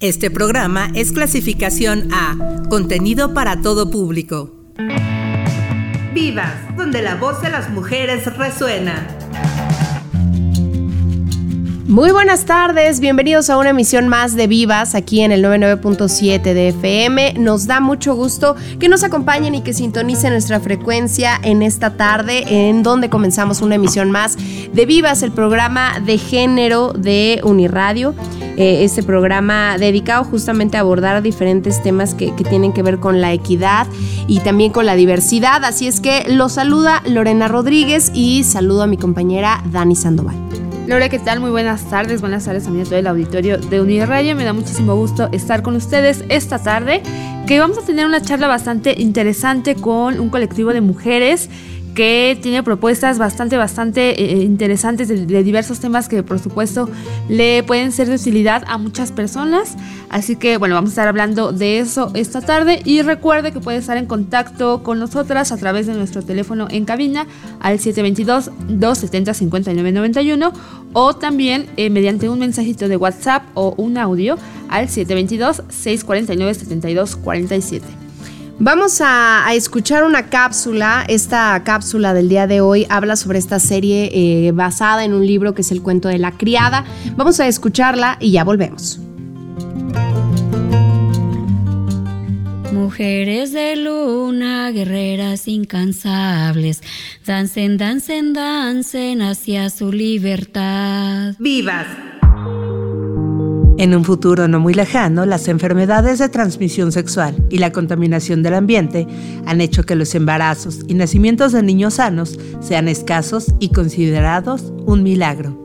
Este programa es clasificación A, contenido para todo público. Vivas, donde la voz de las mujeres resuena. Muy buenas tardes, bienvenidos a una emisión más de Vivas aquí en el 99.7 de FM. Nos da mucho gusto que nos acompañen y que sintonicen nuestra frecuencia en esta tarde, en donde comenzamos una emisión más de Vivas, el programa de género de Uniradio. Eh, este programa dedicado justamente a abordar diferentes temas que, tienen que ver con la equidad y también con la diversidad. Así es que los saluda Lorena Rodríguez y saludo a mi compañera Dani Sandoval. Lore, ¿qué tal? Muy buenas tardes. Buenas tardes también a todo el auditorio de Uniradio. Me da muchísimo gusto estar con ustedes esta tarde, que vamos a tener una charla bastante interesante con un colectivo de mujeres que tiene propuestas bastante, bastante eh, interesantes de, diversos temas que por supuesto le pueden ser de utilidad a muchas personas. Así que bueno, vamos a estar hablando de eso esta tarde y recuerde que puede estar en contacto con nosotras a través de nuestro teléfono en cabina al 722-270-5991 o también eh, mediante un mensajito de WhatsApp o un audio al 722-649-7247. Vamos a, escuchar una cápsula. Esta cápsula del día de hoy habla sobre esta serie eh, basada en un libro que es El cuento de la criada. Vamos a escucharla y ya volvemos. Mujeres de luna, guerreras incansables, dancen, dancen, dancen hacia su libertad. ¡Vivas! En un futuro no muy lejano, las enfermedades de transmisión sexual y la contaminación del ambiente han hecho que los embarazos y nacimientos de niños sanos sean escasos y considerados un milagro.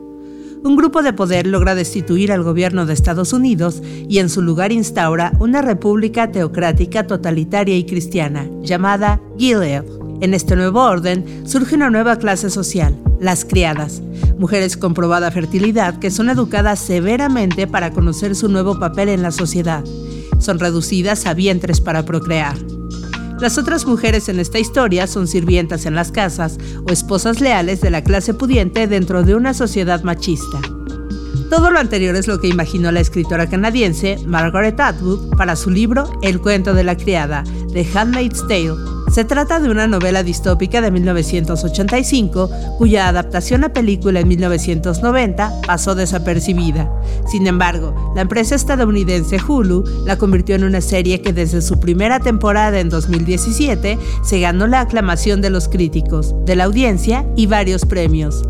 Un grupo de poder logra destituir al gobierno de Estados Unidos y en su lugar instaura una república teocrática totalitaria y cristiana llamada Gilead. En este nuevo orden surge una nueva clase social, las criadas, mujeres con probada fertilidad que son educadas severamente para conocer su nuevo papel en la sociedad. Son reducidas a vientres para procrear. Las otras mujeres en esta historia son sirvientas en las casas o esposas leales de la clase pudiente dentro de una sociedad machista. Todo lo anterior es lo que imaginó la escritora canadiense Margaret Atwood para su libro El cuento de la criada, The Handmaid's Tale. Se trata de una novela distópica de 1985, cuya adaptación a película en 1990 pasó desapercibida. Sin embargo, la empresa estadounidense Hulu la convirtió en una serie que desde su primera temporada en 2017 se ganó la aclamación de los críticos, de la audiencia y varios premios.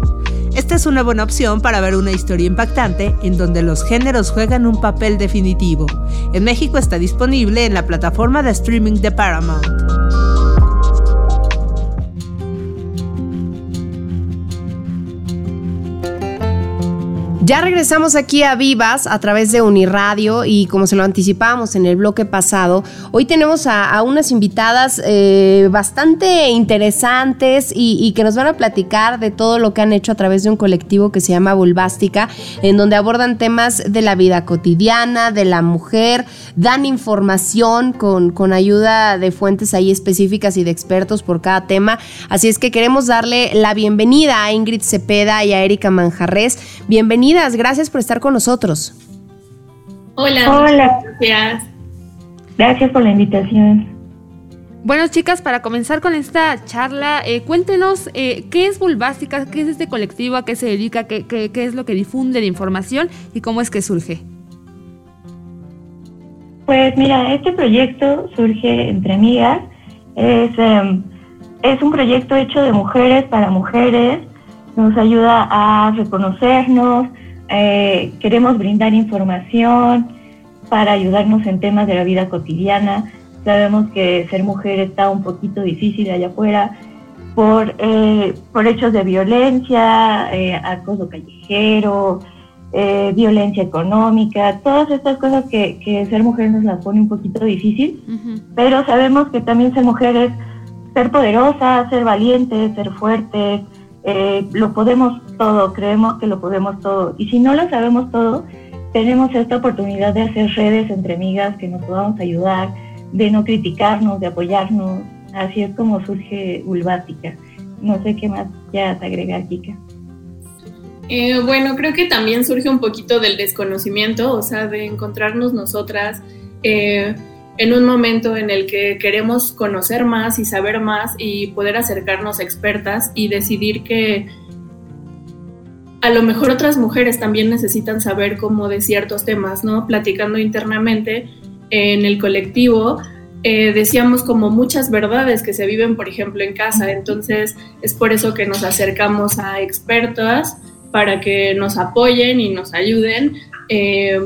Esta es una buena opción para ver una historia impactante en donde los géneros juegan un papel definitivo. En México está disponible en la plataforma de streaming de Paramount. Ya regresamos aquí a Vivas a través de Uniradio y como se lo anticipábamos en el bloque pasado, hoy tenemos a, unas invitadas eh, bastante interesantes y, que nos van a platicar de todo lo que han hecho a través de un colectivo que se llama Bulbástica, en donde abordan temas de la vida cotidiana, de la mujer, dan información con, con ayuda de fuentes ahí específicas y de expertos por cada tema. Así es que queremos darle la bienvenida a Ingrid Cepeda y a Erika Manjarres. Bienvenida gracias por estar con nosotros. Hola. Hola. Gracias. Gracias por la invitación. Bueno, chicas, para comenzar con esta charla, eh, cuéntenos eh, qué es Bulbástica, qué es este colectivo, a qué se dedica, qué, qué, es lo que difunde la información y cómo es que surge. Pues mira, este proyecto surge entre amigas. Es, em, es un proyecto hecho de mujeres para mujeres. Nos ayuda a reconocernos, eh, queremos brindar información para ayudarnos en temas de la vida cotidiana. Sabemos que ser mujer está un poquito difícil allá afuera por, eh, por hechos de violencia, eh, acoso callejero, violencia económica, todas estas cosas que, que, ser mujer nos las pone un poquito difícil, pero sabemos que también ser mujer es ser poderosa, ser valiente, ser fuerte, eh, lo podemos todo, creemos que lo podemos todo. Y si no lo sabemos todo, tenemos esta oportunidad de hacer redes entre amigas que nos podamos ayudar, de no criticarnos, de apoyarnos. Así es como surge Ulbática. No sé qué más ya agregar, Kika. Eh, bueno, creo que también surge un poquito del desconocimiento, o sea, de encontrarnos nosotras eh, en un momento en el que queremos conocer más y saber más y poder acercarnos a expertas y decidir que a lo mejor otras mujeres también necesitan saber como de ciertos temas, ¿no? Platicando internamente en el colectivo, eh, decíamos como muchas verdades que se viven, por ejemplo, en casa. Entonces, es por eso que nos acercamos a expertas para que nos apoyen y nos ayuden eh,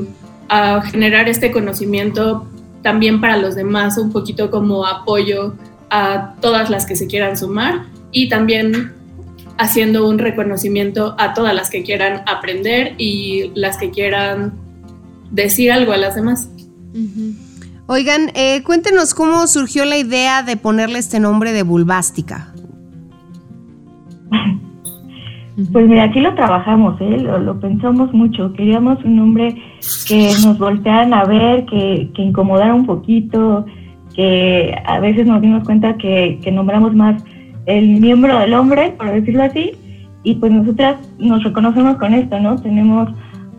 a generar este conocimiento también para los demás, un poquito como apoyo a todas las que se quieran sumar y también haciendo un reconocimiento a todas las que quieran aprender y las que quieran decir algo a las demás. Oigan, eh, cuéntenos cómo surgió la idea de ponerle este nombre de Bulbástica. Pues mira, aquí lo trabajamos, ¿eh? lo, pensamos mucho. Queríamos un nombre que nos voltearan a ver, que, que incomodara un poquito, que a veces nos dimos cuenta que, que nombramos más el miembro del hombre, por decirlo así, y pues nosotras nos reconocemos con esto, ¿no? Tenemos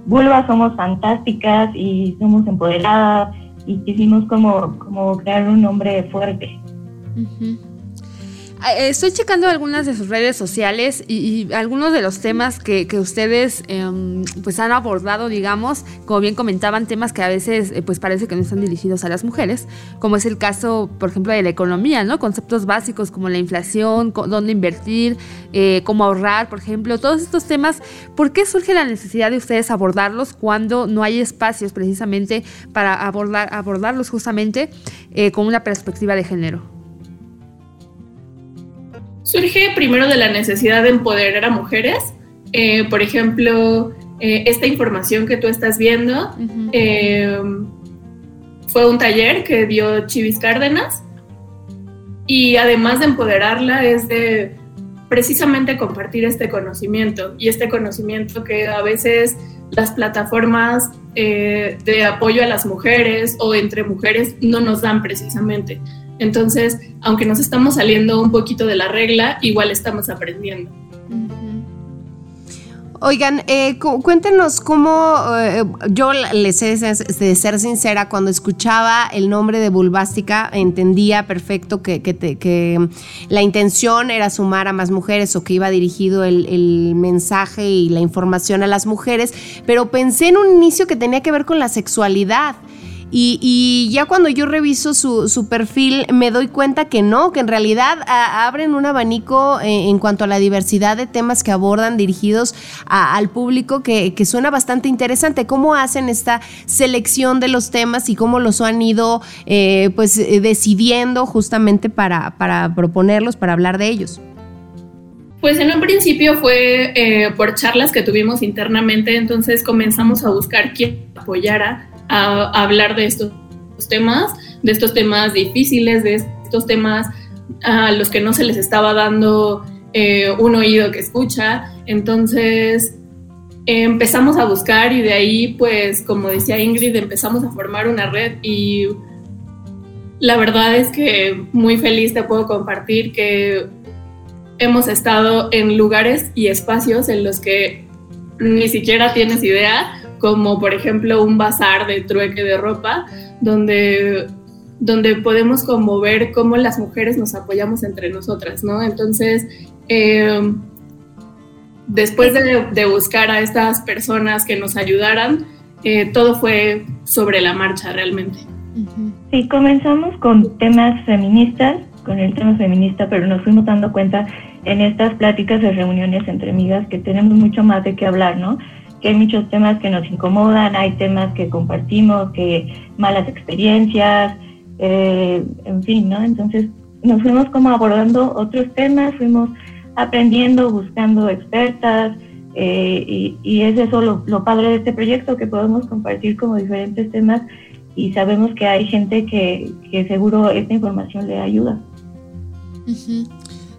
vulvas, somos fantásticas y somos empoderadas y quisimos como, como crear un nombre fuerte. Ah, estoy checando algunas de sus redes sociales y, algunos de los temas que, ustedes em, pues han abordado, digamos, como bien comentaban, temas que a veces eh, pues parece que no están dirigidos a las mujeres, como es el caso, por ejemplo, de la economía, ¿no? Conceptos básicos como la inflación, dónde invertir, eh, cómo ahorrar, por ejemplo, todos estos temas. ¿Por qué surge la necesidad de ustedes abordarlos cuando no hay espacios precisamente para abordar, abordarlos justamente eh, con una perspectiva de género? Surge primero de la necesidad de empoderar a mujeres. Eh, por ejemplo, eh, esta información que tú estás viendo eh, fue un taller que dio Chivis Cárdenas y además de empoderarla es de precisamente compartir este conocimiento y este conocimiento que a veces las plataformas de apoyo a las mujeres o entre mujeres no nos dan precisamente. Entonces, aunque nos estamos saliendo un poquito de la regla, igual estamos aprendiendo. Oigan, eh, cuéntenos cómo, eh, yo les he de ser sincera, cuando escuchaba el nombre de Bulbástica, entendía perfecto que, que, la intención era sumar a más mujeres o que iba dirigido el, mensaje y la información a las mujeres, pero pensé en un inicio que tenía que ver con la sexualidad. Y, ya cuando yo reviso su, perfil me doy cuenta que no, que en realidad abren un abanico eh, en, cuanto a la diversidad de temas que abordan dirigidos al público que, suena bastante interesante. ¿Cómo hacen esta selección de los temas y cómo los han ido eh, pues eh, decidiendo justamente para, para proponerlos, para hablar de ellos? Pues en un principio fue por charlas que tuvimos internamente, entonces comenzamos a buscar quién apoyara a, hablar de estos temas, de estos temas difíciles, de estos temas a los que no se les estaba dando eh, un oído que escucha. Entonces empezamos a buscar y de ahí, pues, como decía Ingrid, empezamos a formar una red y la verdad es que muy feliz te puedo compartir que hemos estado en lugares y espacios en los que ni siquiera tienes idea como por ejemplo un bazar de trueque de ropa, donde, donde podemos como ver cómo las mujeres nos apoyamos entre nosotras, ¿no? Entonces, em, después de, buscar a estas personas que nos ayudaran, eh, todo fue sobre la marcha realmente. Sí, comenzamos con temas feministas, con el tema feminista, pero nos fuimos dando cuenta en estas pláticas de reuniones entre amigas que tenemos mucho más de qué hablar, ¿no? Que hay muchos temas que nos incomodan, hay temas que compartimos, que malas experiencias, eh, en fin, ¿no? Entonces nos fuimos como abordando otros temas, fuimos aprendiendo, buscando expertas, eh, y, es eso lo, padre de este proyecto, que podemos compartir como diferentes temas y sabemos que hay gente que, seguro esta información le ayuda.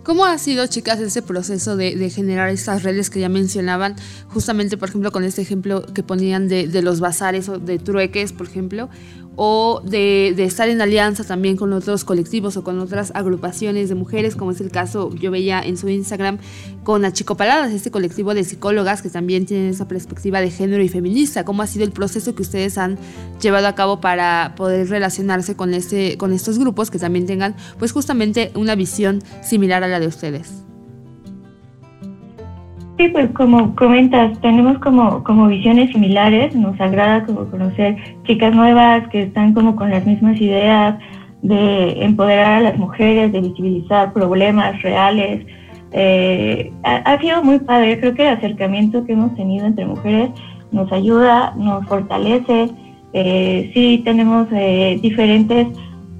¿Cómo ha sido, chicas, ese proceso de, generar estas redes que ya mencionaban? Justamente, por ejemplo, con este ejemplo que ponían de, de los bazares o de trueques, por ejemplo o de, estar en alianza también con otros colectivos o con otras agrupaciones de mujeres, como es el caso, yo veía en su Instagram, con Achicopaladas, este colectivo de psicólogas que también tienen esa perspectiva de género y feminista. ¿Cómo ha sido el proceso que ustedes han llevado a cabo para poder relacionarse con, este, con estos grupos que también tengan, pues justamente una visión similar a la de ustedes? Sí, pues como comentas, tenemos como, como visiones similares, nos agrada como conocer chicas nuevas que están como con las mismas ideas de empoderar a las mujeres, de visibilizar problemas reales. Eh, ha, sido muy padre, creo que el acercamiento que hemos tenido entre mujeres nos ayuda, nos fortalece. Eh, sí, tenemos eh, diferentes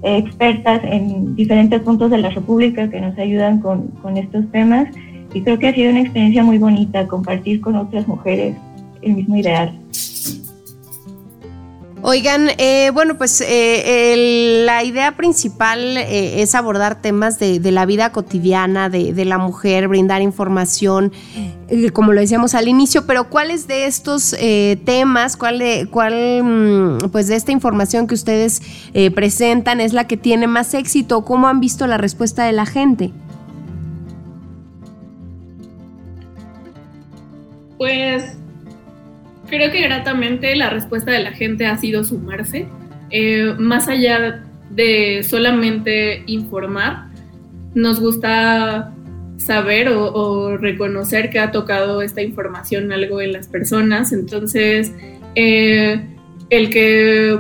expertas en diferentes puntos de la República que nos ayudan con, con estos temas y creo que ha sido una experiencia muy bonita compartir con otras mujeres el mismo ideal. Oigan, eh, bueno, pues eh, la idea principal eh, es abordar temas de, la vida cotidiana de, la mujer, brindar información, como lo decíamos al inicio, pero ¿cuáles de estos temas, cuál, de, cuál mm, pues de esta información que ustedes presentan es la que tiene más éxito? ¿Cómo han visto la respuesta de la gente? Pues creo que gratamente la respuesta de la gente ha sido sumarse, eh, más allá de solamente informar, nos gusta saber o, reconocer que ha tocado esta información algo en las personas, entonces eh, el que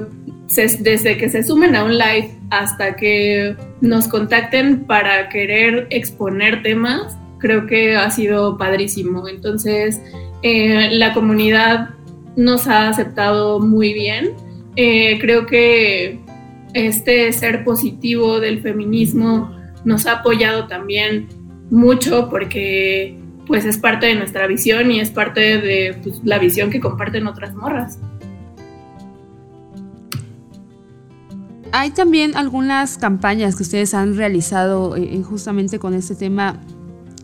desde que se sumen a un live hasta que nos contacten para querer exponer temas, creo que ha sido padrísimo. Entonces, eh, la comunidad nos ha aceptado muy bien. Eh, creo que este ser positivo del feminismo nos ha apoyado también mucho porque pues es parte de nuestra visión y es parte de pues, la visión que comparten otras morras. Hay también algunas campañas que ustedes han realizado eh, justamente con este tema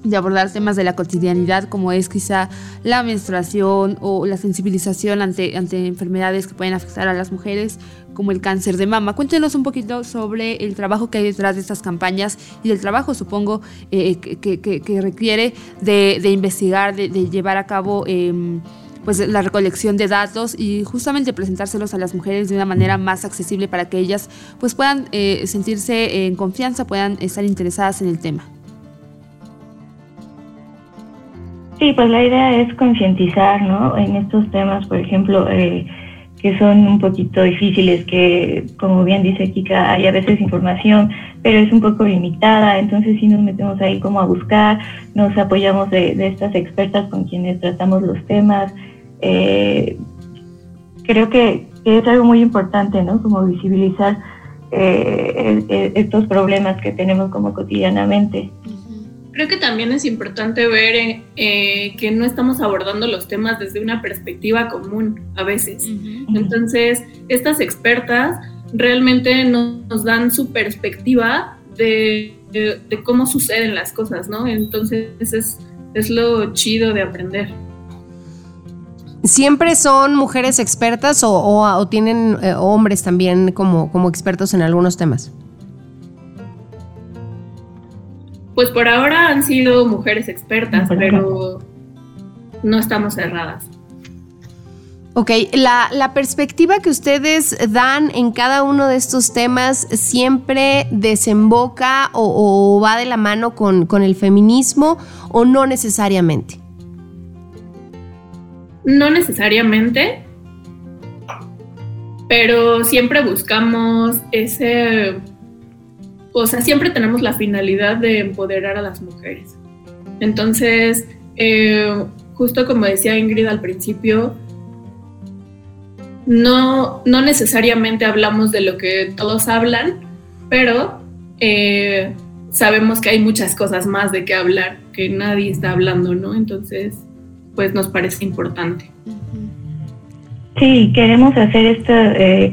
de abordar temas de la cotidianidad como es quizá la menstruación o la sensibilización ante, ante enfermedades que pueden afectar a las mujeres como el cáncer de mama. Cuéntenos un poquito sobre el trabajo que hay detrás de estas campañas y del trabajo supongo eh, que, requiere de, investigar, de, llevar a cabo em, pues la recolección de datos y justamente presentárselos a las mujeres de una manera más accesible para que ellas pues puedan eh, sentirse en confianza, puedan estar interesadas en el tema. Sí, pues la idea es concientizar, ¿no? En estos temas, por ejemplo, eh, que son un poquito difíciles, que como bien dice Kika, hay a veces información, pero es un poco limitada, entonces sí nos metemos ahí como a buscar, nos apoyamos de, estas expertas con quienes tratamos los temas. Eh, creo que, es algo muy importante, ¿no? Como visibilizar eh, estos problemas que tenemos como cotidianamente creo que también es importante ver eh, que no estamos abordando los temas desde una perspectiva común a veces. Entonces, estas expertas realmente nos, dan su perspectiva de, cómo suceden las cosas, ¿no? Entonces, es, es lo chido de aprender. ¿Siempre son mujeres expertas o, tienen eh, hombres también como, como expertos en algunos temas? Pues por ahora han sido mujeres expertas, pero no estamos cerradas. Ok, la, perspectiva que ustedes dan en cada uno de estos temas siempre desemboca o, va de la mano con, con, el feminismo o no necesariamente? No necesariamente, pero siempre buscamos ese o sea, siempre tenemos la finalidad de empoderar a las mujeres. Entonces, eh, justo como decía Ingrid al principio, no, no necesariamente hablamos de lo que todos hablan, pero eh, sabemos que hay muchas cosas más de qué hablar, que nadie está hablando, ¿no? Entonces, pues nos parece importante. Sí, queremos hacer esta, eh,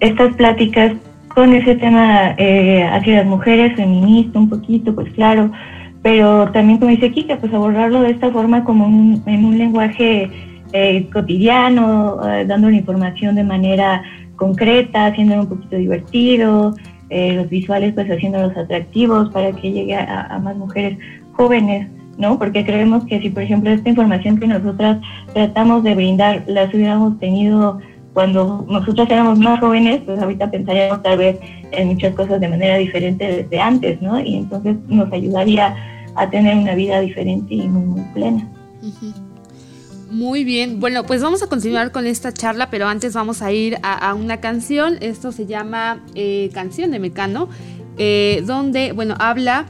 estas pláticas con ese tema eh, hacia las mujeres, feminista un poquito, pues claro, pero también como dice Kika, pues abordarlo de esta forma como en un lenguaje eh, cotidiano, eh, dando la información de manera concreta, haciéndolo un poquito divertido, eh, los visuales pues haciéndolos atractivos para que llegue a, más mujeres jóvenes, ¿no? Porque creemos que si por ejemplo esta información que nosotras tratamos de brindar las hubiéramos tenido cuando nosotras éramos más jóvenes, pues ahorita pensaríamos tal vez en muchas cosas de manera diferente desde antes, ¿no? Y entonces nos ayudaría a tener una vida diferente y muy, muy plena. Muy bien, bueno, pues vamos a continuar con esta charla, pero antes vamos a ir a, una canción. Esto se llama eh, Canción de Mecano, eh, donde, bueno, habla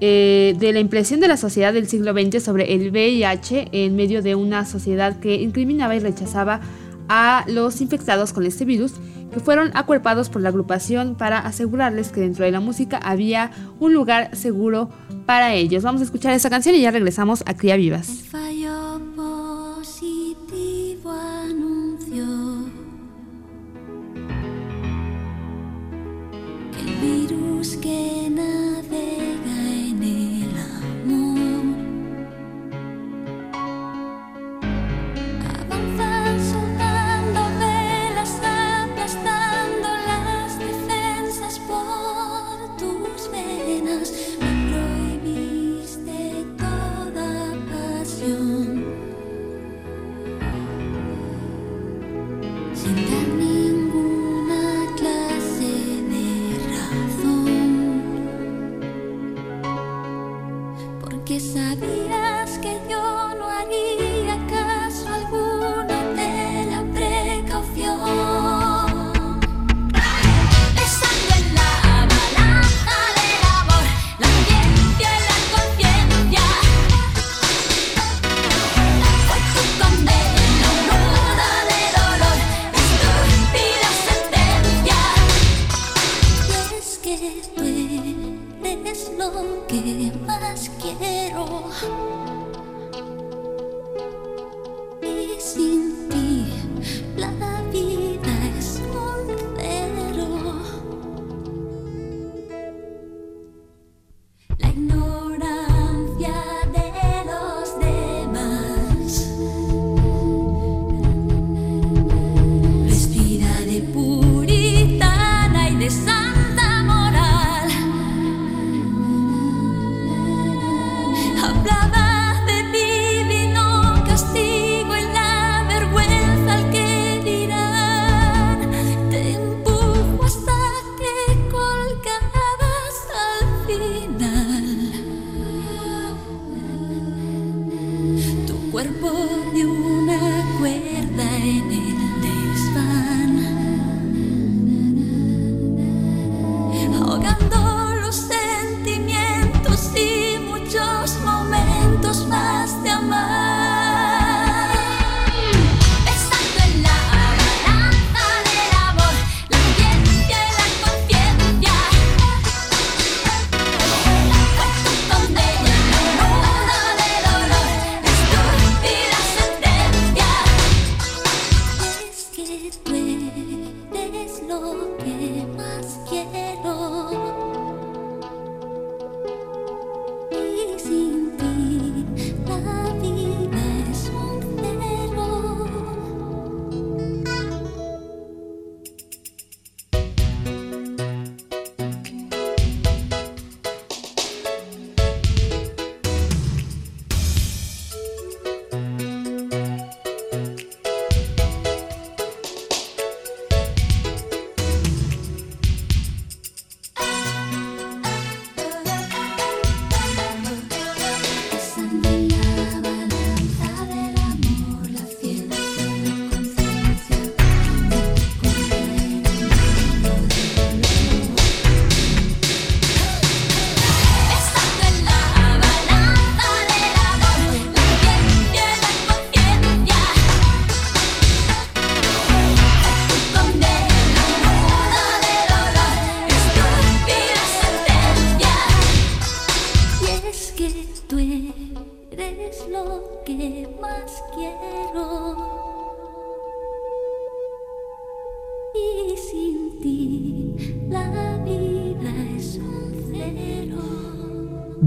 eh, de la impresión de la sociedad del siglo XX sobre el VIH en medio de una sociedad que incriminaba y rechazaba a los infectados con este virus, que fueron acuerpados por la agrupación para asegurarles que dentro de la música había un lugar seguro para ellos. Vamos a escuchar esa canción y ya regresamos a Cría Vivas.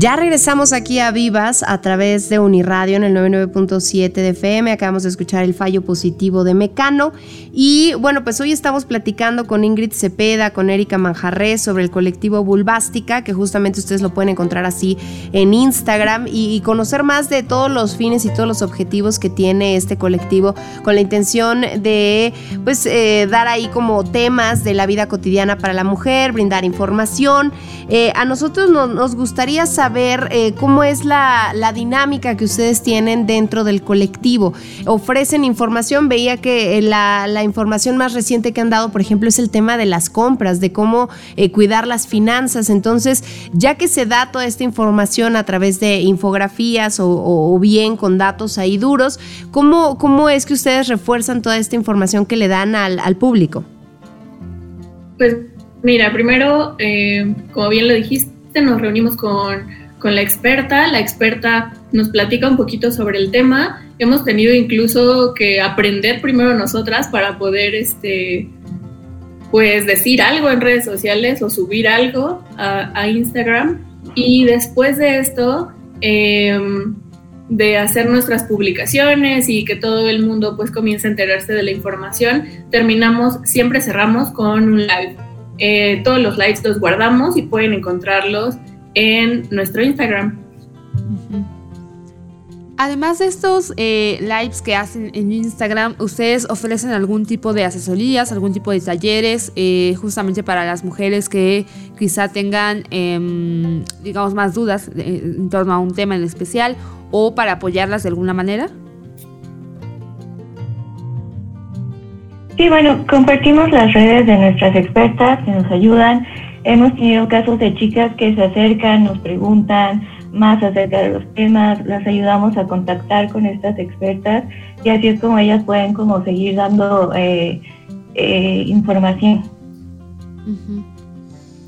Ya regresamos aquí a Vivas a través de Uniradio en el 99.7 de FM. Acabamos de escuchar el fallo positivo de Mecano. Y bueno, pues hoy estamos platicando con Ingrid Cepeda, con Erika Manjarres sobre el colectivo Bulbástica, que justamente ustedes lo pueden encontrar así en Instagram y, conocer más de todos los fines y todos los objetivos que tiene este colectivo con la intención de pues eh, dar ahí como temas de la vida cotidiana para la mujer, brindar información. Eh, a nosotros no- nos gustaría saber eh, cómo es la, la dinámica que ustedes tienen dentro del colectivo. Ofrecen información, veía que la, la información más reciente que han dado, por ejemplo, es el tema de las compras, de cómo eh, cuidar las finanzas. Entonces, ya que se da toda esta información a través de infografías o, bien con datos ahí duros, ¿cómo, ¿cómo es que ustedes refuerzan toda esta información que le dan al, al público? Pues mira, primero, eh, como bien lo dijiste, nos reunimos con, con la experta. La experta nos platica un poquito sobre el tema. Hemos tenido incluso que aprender primero nosotras para poder, este, pues, decir algo en redes sociales o subir algo a, Instagram. Y después de esto, em, de hacer nuestras publicaciones y que todo el mundo pues comience a enterarse de la información, terminamos, siempre cerramos con un live. Eh, todos los lives los guardamos y pueden encontrarlos en nuestro Instagram. Además de estos eh, lives que hacen en Instagram, ¿ustedes ofrecen algún tipo de asesorías, algún tipo de talleres eh, justamente para las mujeres que quizá tengan, em, digamos, más dudas en torno a un tema en especial o para apoyarlas de alguna manera? Sí, bueno, compartimos las redes de nuestras expertas que nos ayudan. Hemos tenido casos de chicas que se acercan, nos preguntan más acerca de los temas, las ayudamos a contactar con estas expertas y así es como ellas pueden como seguir dando eh, eh, información.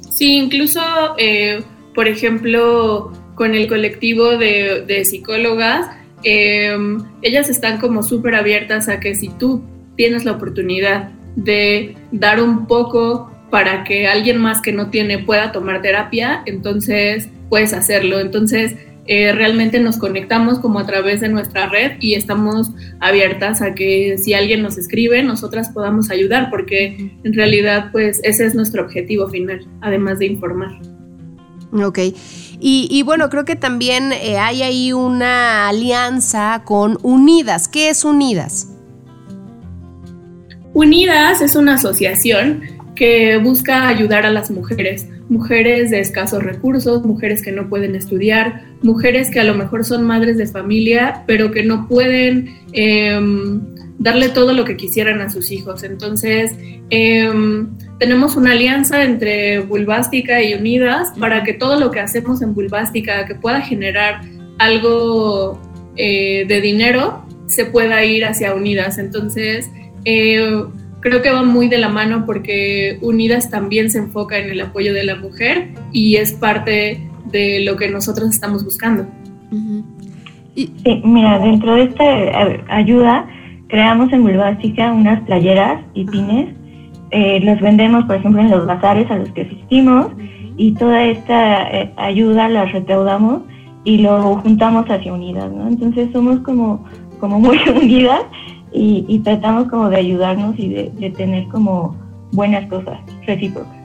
Sí, incluso, eh, por ejemplo, con el colectivo de, de psicólogas, eh, ellas están como súper abiertas a que si tú tienes la oportunidad de dar un poco para que alguien más que no tiene pueda tomar terapia, entonces puedes hacerlo. Entonces, eh, realmente nos conectamos como a través de nuestra red y estamos abiertas a que si alguien nos escribe, nosotras podamos ayudar, porque en realidad, pues ese es nuestro objetivo final, además de informar. Ok. Y, y bueno, creo que también eh, hay ahí una alianza con Unidas. ¿Qué es Unidas? Unidas es una asociación que busca ayudar a las mujeres, mujeres de escasos recursos, mujeres que no pueden estudiar, mujeres que a lo mejor son madres de familia, pero que no pueden em, darle todo lo que quisieran a sus hijos. Entonces, em, tenemos una alianza entre Bulbástica y Unidas para que todo lo que hacemos en Bulbástica, que pueda generar algo eh, de dinero, se pueda ir hacia Unidas. Entonces, eh, creo que va muy de la mano porque Unidas también se enfoca en el apoyo de la mujer y es parte de lo que nosotros estamos buscando. Y, Sí, mira, dentro de esta ayuda creamos en Bulbástica unas playeras y pines. Eh, los vendemos, por ejemplo, en los bazares a los que asistimos y toda esta eh, ayuda la recaudamos y lo juntamos hacia Unidas, ¿no? Entonces somos como, como muy unidas y, y tratamos como de ayudarnos y de, de tener como buenas cosas recíprocas.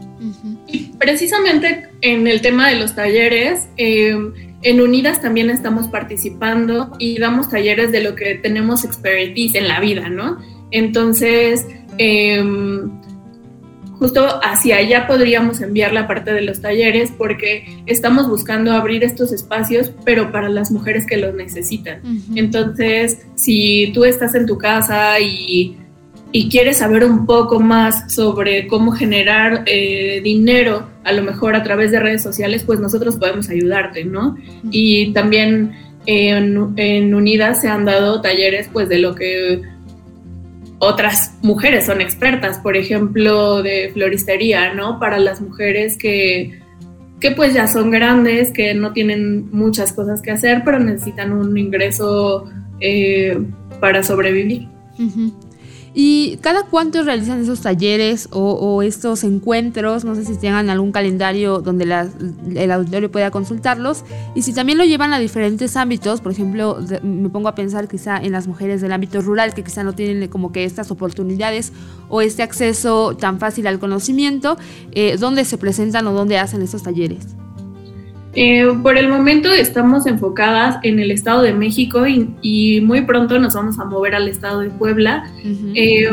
Y precisamente en el tema de los talleres, eh, en Unidas también estamos participando y damos talleres de lo que tenemos expertise en la vida, ¿no? Entonces, eh, justo hacia allá podríamos enviar la parte de los talleres porque estamos buscando abrir estos espacios, pero para las mujeres que los necesitan. Entonces, si tú estás en tu casa y, y quieres saber un poco más sobre cómo generar eh, dinero, a lo mejor a través de redes sociales, pues nosotros podemos ayudarte, ¿no? Y también en, en Unidas se han dado talleres, pues de lo que otras mujeres son expertas, por ejemplo, de floristería, ¿no? Para las mujeres que, que pues ya son grandes, que no tienen muchas cosas que hacer, pero necesitan un ingreso eh, para sobrevivir. Ujú. ¿Y cada cuánto realizan esos talleres o, estos encuentros? No sé si tengan algún calendario donde el auditorio pueda consultarlos. Y si también lo llevan a diferentes ámbitos, por ejemplo, me pongo a pensar quizá en las mujeres del ámbito rural que quizá no tienen como que estas oportunidades o este acceso tan fácil al conocimiento, eh, ¿dónde se presentan o dónde hacen estos talleres? Eh, por el momento estamos enfocadas en el Estado de México y, y muy pronto nos vamos a mover al Estado de Puebla. Eh,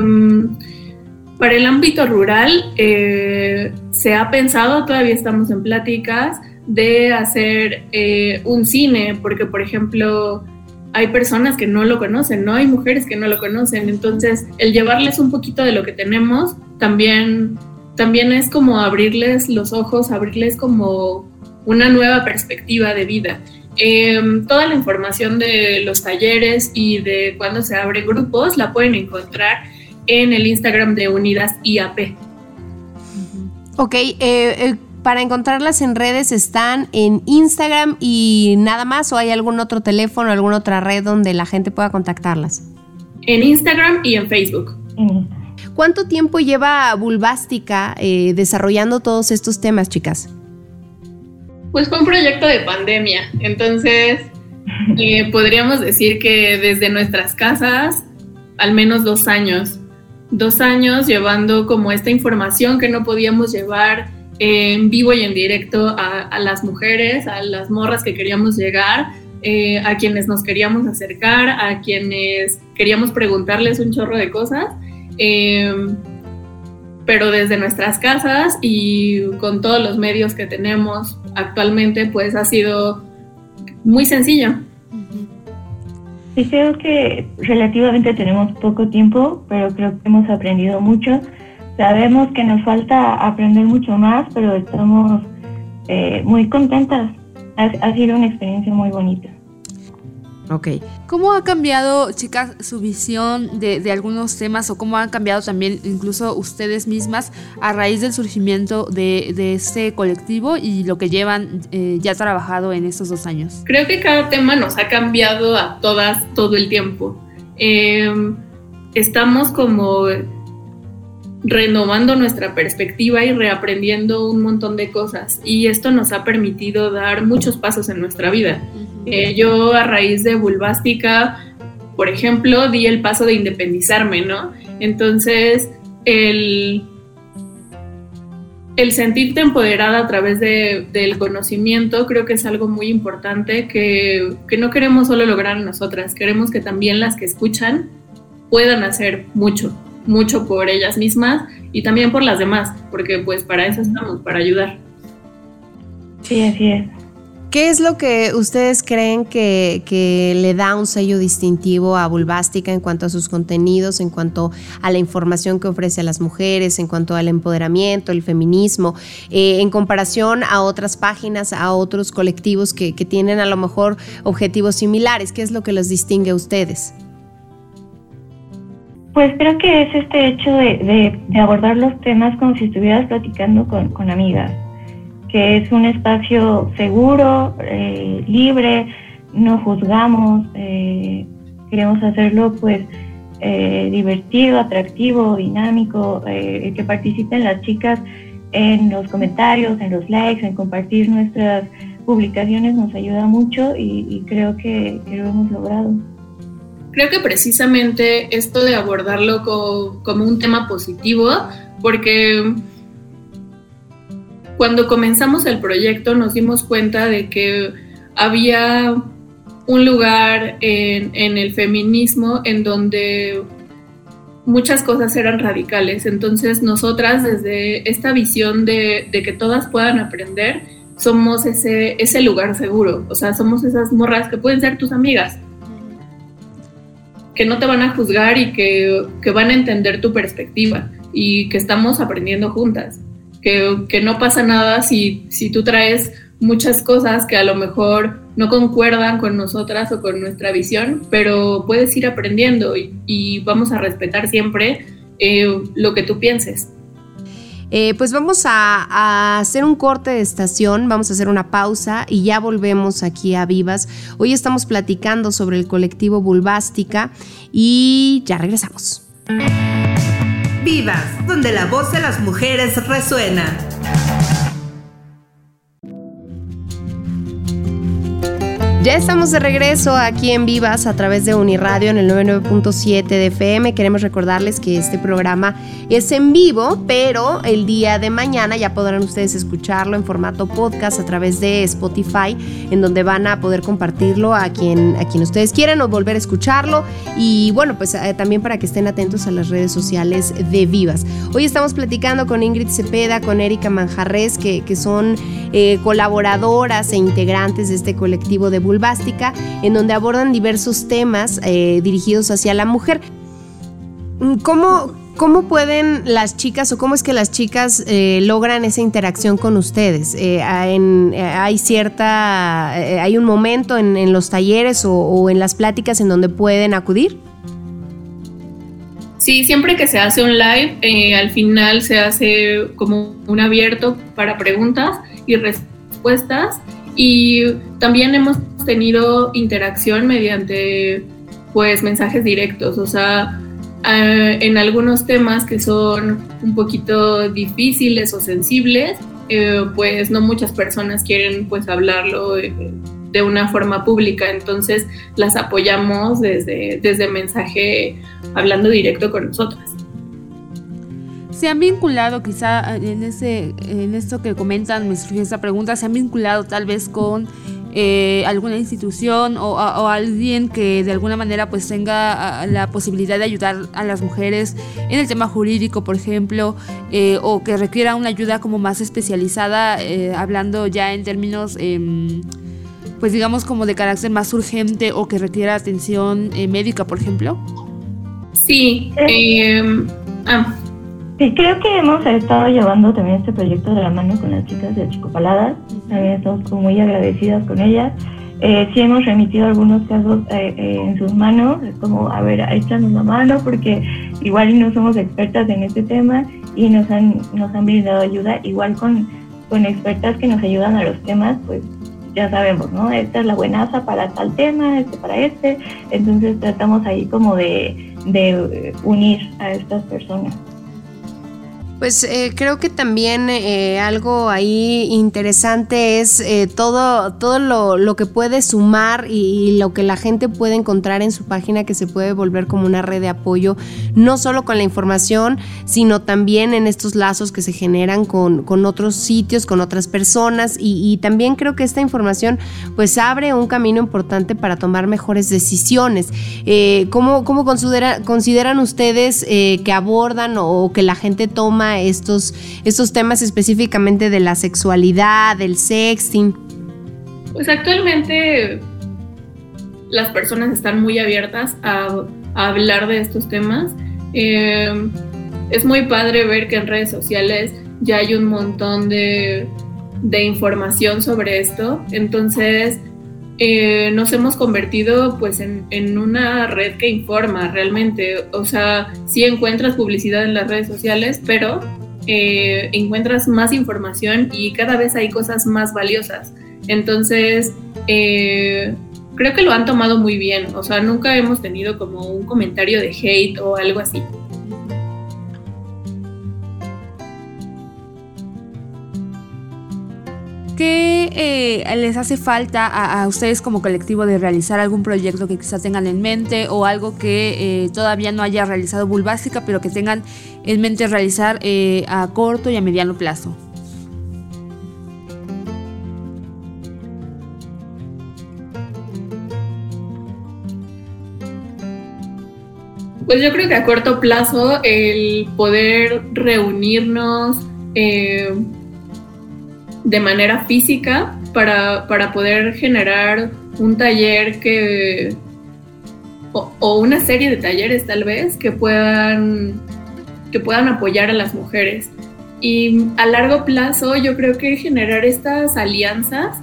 para el ámbito rural eh, se ha pensado, todavía estamos en pláticas, de hacer eh, un cine, porque por ejemplo hay personas que no lo conocen, ¿no? Hay mujeres que no lo conocen, entonces el llevarles un poquito de lo que tenemos también, también es como abrirles los ojos, abrirles como una nueva perspectiva de vida. Eh, toda la información de los talleres y de cuándo se abren grupos la pueden encontrar en el Instagram de Unidas IAP. Ok, eh, eh, para encontrarlas en redes están en Instagram y nada más o hay algún otro teléfono, alguna otra red donde la gente pueda contactarlas. En Instagram y en Facebook. En- ¿Cuánto tiempo lleva Bulbástica eh, desarrollando todos estos temas, chicas? Pues fue un proyecto de pandemia, entonces eh, podríamos decir que desde nuestras casas, al menos dos años, dos años llevando como esta información que no podíamos llevar en vivo y en directo a, las mujeres, a las morras que queríamos llegar, eh, a quienes nos queríamos acercar, a quienes queríamos preguntarles un chorro de cosas. eh, pero desde nuestras casas y con todos los medios que tenemos actualmente, pues ha sido muy sencillo. Sí, creo que relativamente tenemos poco tiempo, pero creo que hemos aprendido mucho. Sabemos que nos falta aprender mucho más, pero estamos eh, muy contentas. Ha, ha sido una experiencia muy bonita. Ok. ¿Cómo ha cambiado, chicas, su visión de, de algunos temas o cómo han cambiado también incluso ustedes mismas a raíz del surgimiento de, de este colectivo y lo que llevan eh, ya trabajado en estos dos años? Creo que cada tema nos ha cambiado a todas todo el tiempo. Eh, estamos como renovando nuestra perspectiva y reaprendiendo un montón de cosas y esto nos ha permitido dar muchos pasos en nuestra vida. Eh, yo a raíz de Bulbástica, por ejemplo, di el paso de independizarme, ¿no? Entonces, el, el sentirte empoderada a través de- del conocimiento creo que es algo muy importante que, que no queremos solo lograr nosotras, queremos que también las que escuchan puedan hacer mucho, mucho por ellas mismas y también por las demás, porque pues para eso estamos, para ayudar. Sí, así es. ¿Qué es lo que ustedes creen que, le da un sello distintivo a Bulbástica en cuanto a sus contenidos, en cuanto a la información que ofrece a las mujeres, en cuanto al empoderamiento, el feminismo, eh, en comparación a otras páginas, a otros colectivos que, tienen a lo mejor objetivos similares? ¿Qué es lo que los distingue a ustedes? Pues creo que es este hecho de, abordar los temas como si estuvieras platicando con amigas, que es un espacio seguro, eh, libre, no juzgamos, eh, queremos hacerlo pues eh, divertido, atractivo, dinámico, eh, que participen las chicas en los comentarios, en los likes, en compartir nuestras publicaciones nos ayuda mucho y, creo que, que lo hemos logrado. Creo que precisamente esto de abordarlo co- como un tema positivo, porque cuando comenzamos el proyecto nos dimos cuenta de que había un lugar en, el feminismo en donde muchas cosas eran radicales. Entonces nosotras desde esta visión de, de que todas puedan aprender, somos ese, ese lugar seguro. O sea, somos esas morras que pueden ser tus amigas que no te van a juzgar y que, que van a entender tu perspectiva y que estamos aprendiendo juntas. Que, que no pasa nada si, si tú traes muchas cosas que a lo mejor no concuerdan con nosotras o con nuestra visión, pero puedes ir aprendiendo y, vamos a respetar siempre eh, lo que tú pienses. Eh, pues vamos a, a hacer un corte de estación, vamos a hacer una pausa y ya volvemos aquí a Vivas. Hoy estamos platicando sobre el colectivo Bulbástica y ya regresamos. Vivas, donde la voz de las mujeres resuena. Ya estamos de regreso aquí en Vivas a través de Uniradio en el 99.7 de FM. Queremos recordarles que este programa es en vivo, pero el día de mañana ya podrán ustedes escucharlo en formato podcast a través de Spotify, en donde van a poder compartirlo a quien, a quien ustedes quieran o volver a escucharlo. Y bueno, pues eh, también para que estén atentos a las redes sociales de Vivas. Hoy estamos platicando con Ingrid Cepeda, con Erika Manjarres, que, que son eh, colaboradoras e integrantes de este colectivo de En donde abordan diversos temas eh, dirigidos hacia la mujer. Mm, ¿Cómo, ¿Cómo pueden las chicas o cómo es que las chicas eh, logran esa interacción con ustedes? Eh, ¿Hay cierta, hay un momento en, los talleres o, en las pláticas en donde pueden acudir? Sí, siempre que se hace un live, al final se hace como un abierto para preguntas y respuestas. Y también hemos tenido interacción mediante pues mensajes directos. O sea, eh, en algunos temas que son un poquito difíciles o sensibles, eh, pues no muchas personas quieren pues hablarlo eh, de una forma pública. Entonces las apoyamos desde, desde mensaje hablando directo con nosotras. ¿Se han vinculado quizá en, ese, en esto que comentan, me surgió esta pregunta, ¿se han vinculado tal vez con eh, alguna institución o, alguien que de alguna manera pues tenga la posibilidad de ayudar a las mujeres en el tema jurídico, por ejemplo, eh, o que requiera una ayuda como más especializada, eh, hablando ya en términos... em, pues digamos como de carácter más urgente o que requiera atención eh, médica, por ejemplo. Sí, eh, ah, Sí, creo que hemos estado llevando también este proyecto de la mano con las chicas de Chicopaladas. También estamos muy agradecidas con ellas. Eh, sí hemos remitido algunos casos eh, eh, en sus manos, es como, a ver, échanos la mano porque igual no somos expertas en este tema y nos han, nos han brindado ayuda, igual con, con expertas que nos ayudan a los temas, pues ya sabemos, ¿no? Esta es la buenaza para tal tema, este para este, entonces tratamos ahí como de, de unir a estas personas. Pues eh, creo que también eh, algo ahí interesante es eh, todo, todo lo, lo que puede sumar y, lo que la gente puede encontrar en su página que se puede volver como una red de apoyo, no solo con la información, sino también en estos lazos que se generan con, con otros sitios, con otras personas y, también creo que esta información pues abre un camino importante para tomar mejores decisiones. Eh, ¿Cómo, cómo considera- consideran ustedes que abordan o que la gente toma estos, estos temas específicamente de la sexualidad, del sexting? pues actualmente las personas están muy abiertas a, hablar de estos temas. Eh, es muy padre ver que en redes sociales ya hay un montón de, de información sobre esto. Entonces, eh, nos hemos convertido pues en, en una red que informa realmente. O sea, sí encuentras publicidad en las redes sociales, pero eh, encuentras más información y cada vez hay cosas más valiosas. Entonces, eh, creo que lo han tomado muy bien. O sea, nunca hemos tenido como un comentario de hate o algo así. Eh, les hace falta a, ustedes como colectivo de realizar algún proyecto que quizá tengan en mente o algo que eh, todavía no haya realizado Bulbástica, pero que tengan en mente realizar eh, a corto y a mediano plazo? Pues yo creo que a corto plazo el poder reunirnos eh, de manera física para, para poder generar un taller que o, una serie de talleres tal vez que puedan que puedan apoyar a las mujeres. Y a largo plazo yo creo que generar estas alianzas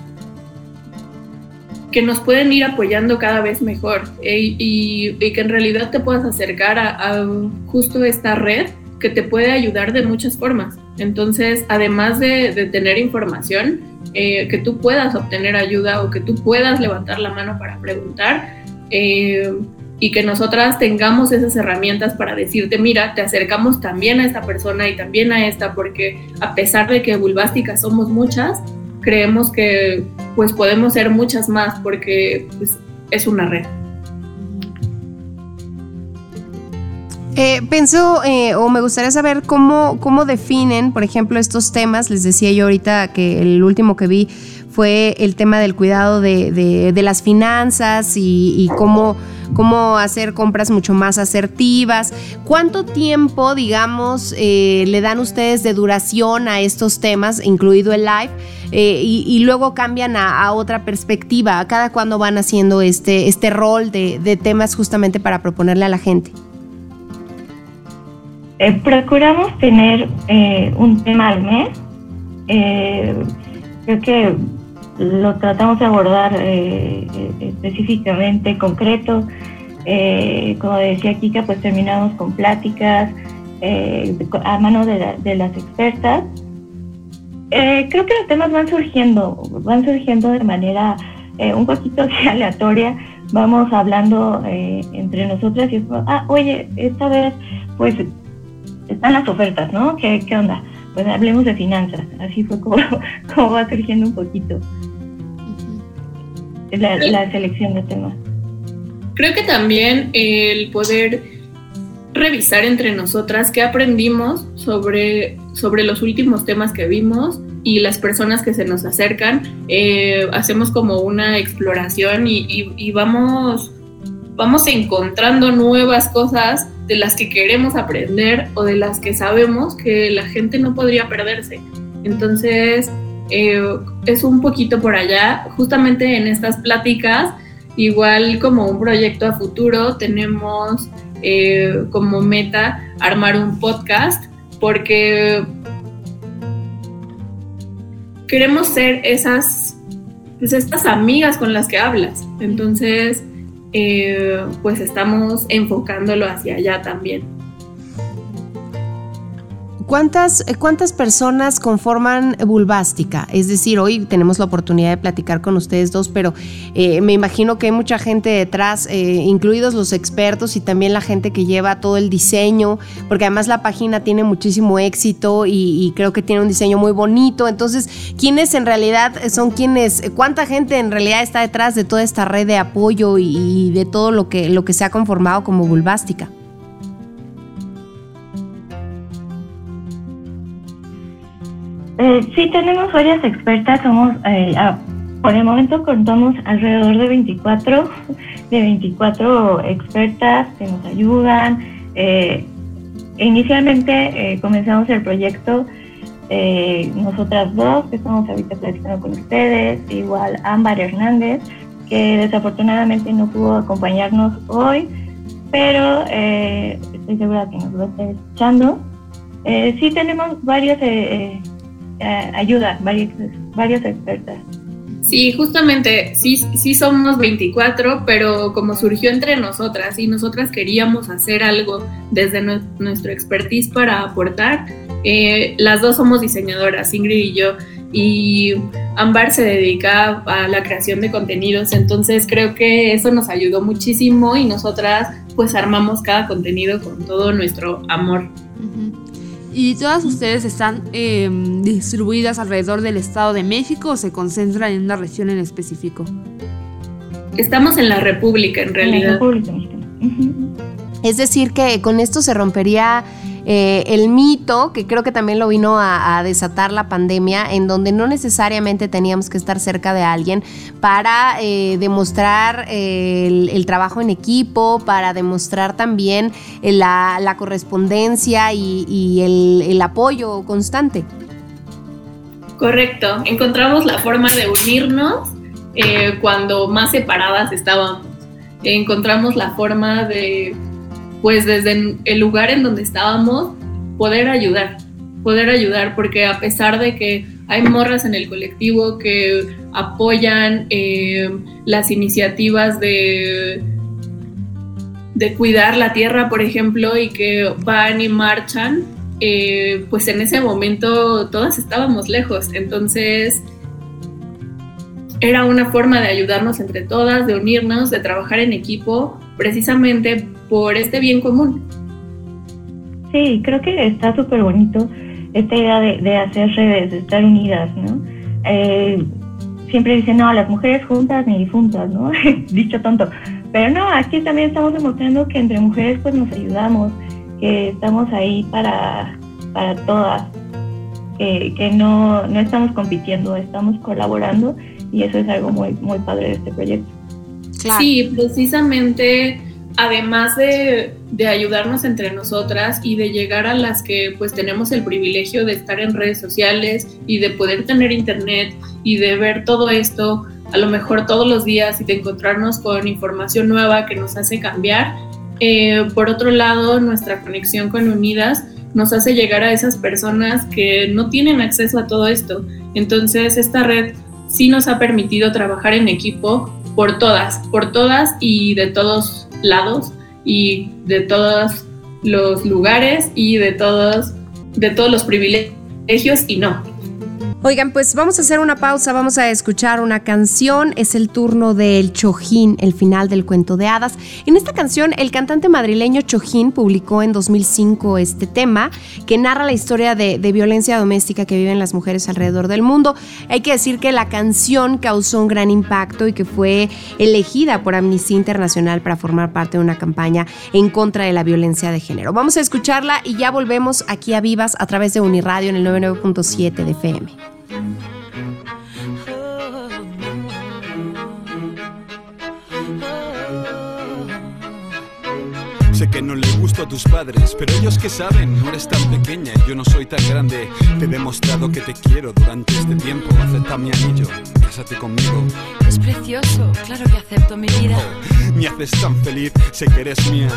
que nos pueden ir apoyando cada vez mejor eh, y, y que en realidad te puedas acercar a justo esta red que te puede ayudar de muchas formas. Entonces, además de, tener información, eh, que tú puedas obtener ayuda o que tú puedas levantar la mano para preguntar, eh, y que nosotras tengamos esas herramientas para decirte, mira, te acercamos también a esta persona y también a esta, porque a pesar de que vulvásticas somos muchas, creemos que pues podemos ser muchas más porque pues, es una red. Eh, pienso, eh, o me gustaría saber cómo, cómo definen, por ejemplo, estos temas. Les decía yo ahorita que el último que vi fue el tema del cuidado de, las finanzas y, cómo, cómo hacer compras mucho más asertivas. ¿Cuánto tiempo, digamos, eh, le dan ustedes de duración a estos temas, incluido el live? y, luego cambian a, otra perspectiva. ¿Cada cuándo van haciendo este, este rol de temas justamente para proponerle a la gente? Eh, procuramos tener eh, un tema al mes. Eh, creo que lo tratamos de abordar específicamente, concreto. Como decía Kika, pues terminamos con pláticas a mano de, de las expertas. Creo que los temas van surgiendo, van surgiendo de manera un poquito aleatoria. Vamos hablando entre nosotras y es ah, oye, esta vez, pues están las ofertas, ¿no? ¿Qué, qué onda? Pues hablemos de finanzas. Así fue como, como va surgiendo un poquito la, la selección de temas. Creo que también el poder revisar entre nosotras qué aprendimos sobre, sobre los últimos temas que vimos y las personas que se nos acercan, eh, hacemos como una exploración y, y- y vamos, vamos encontrando nuevas cosas de las que queremos aprender o de las que sabemos que la gente no podría perderse. Entonces, eh, es un poquito por allá, justamente en estas pláticas Igual como un proyecto a futuro tenemos eh, como meta armar un podcast porque queremos ser esas, pues estas amigas con las que hablas. Entonces, eh, pues estamos enfocándolo hacia allá también. ¿Cuántas, eh, ¿Cuántas personas conforman Bulbástica? Es decir, hoy tenemos la oportunidad de platicar con ustedes dos, pero eh, me imagino que hay mucha gente detrás, eh, incluidos los expertos y también la gente que lleva todo el diseño, porque además la página tiene muchísimo éxito y, creo que tiene un diseño muy bonito. Entonces, ¿quiénes en realidad son quienes, cuánta gente en realidad está detrás de toda esta red de apoyo y, y de todo lo que, lo que se ha conformado como Bulbástica? Eh, sí, tenemos varias expertas. Somos, eh, por el momento contamos alrededor de 24, de 24 expertas que nos ayudan. Eh, inicialmente comenzamos el proyecto nosotras dos, que estamos ahorita platicando con ustedes, igual Ámbar Hernández, que desafortunadamente no pudo acompañarnos hoy, pero estoy segura que nos va a estar escuchando. Sí tenemos varias eh, eh, ayudas, varias, varias expertas. Sí, justamente, sí, sí somos 24, pero como surgió entre nosotras y nosotras queríamos hacer algo desde nue- nuestro expertise para aportar, eh, las dos somos diseñadoras, Ingrid y yo, y Ámbar se dedica a la creación de contenidos, entonces creo que eso nos ayudó muchísimo y nosotras pues armamos cada contenido con todo nuestro amor. Ujú. ¿Y todas ustedes están eh, distribuidas alrededor del Estado de México o se concentran en una región en específico? Estamos en la República en En la realidad. República. Es decir, que con esto se rompería eh, el mito, que creo que también lo vino a, desatar la pandemia, en donde no necesariamente teníamos que estar cerca de alguien para eh, demostrar eh, el, trabajo en equipo, para demostrar también la, correspondencia y, el, apoyo constante. Correcto, encontramos la forma de unirnos cuando más separadas estábamos. Encontramos la forma de, pues desde el lugar en donde estábamos, poder ayudar, poder ayudar, porque a pesar de que hay morras en el colectivo que apoyan eh, las iniciativas de, de cuidar la tierra, por ejemplo, y que van y marchan, eh, pues en ese momento todas estábamos lejos, entonces era una forma de ayudarnos entre todas, de unirnos, de trabajar en equipo precisamente por este bien común. Sí, creo que está súper bonito esta idea de, hacer redes, de estar unidas, ¿no? Eh, siempre dicen, no, las mujeres juntas ni difuntas, ¿no? Dicho tonto. Pero no, aquí también estamos demostrando que entre mujeres pues nos ayudamos, que estamos ahí para, para todas, que, que no, no estamos compitiendo, estamos colaborando y eso es algo muy, muy padre de este proyecto. Sí, precisamente, además de, de ayudarnos entre nosotras y de llegar a las que pues tenemos el privilegio de estar en redes sociales y de poder tener internet y de ver todo esto a lo mejor todos los días y de encontrarnos con información nueva que nos hace cambiar. Eh, por otro lado, nuestra conexión con Unidas nos hace llegar a esas personas que no tienen acceso a todo esto. Entonces, esta red sí nos ha permitido trabajar en equipo por todas, por todas y de todos lados y de todos los lugares y de todos, de todos los privilegios y no. Oigan, pues vamos a hacer una pausa, vamos a escuchar una canción, es el turno del Chojín, el final del cuento de hadas. En esta canción, el cantante madrileño Chojín publicó en 2005 este tema que narra la historia de, violencia doméstica que viven las mujeres alrededor del mundo. Hay que decir que la canción causó un gran impacto y que fue elegida por Amnistía Internacional para formar parte de una campaña en contra de la violencia de género. Vamos a escucharla y ya volvemos aquí a Vivas a través de Uniradio en el 99.7 de FM. Thank you. Sé que no le gusto a tus padres, pero ellos que saben, no eres tan pequeña y yo no soy tan grande. Te he demostrado que te quiero durante este tiempo. Acepta mi anillo, cásate conmigo. Es precioso, claro que acepto mi vida. Me haces tan feliz, sé que eres mía.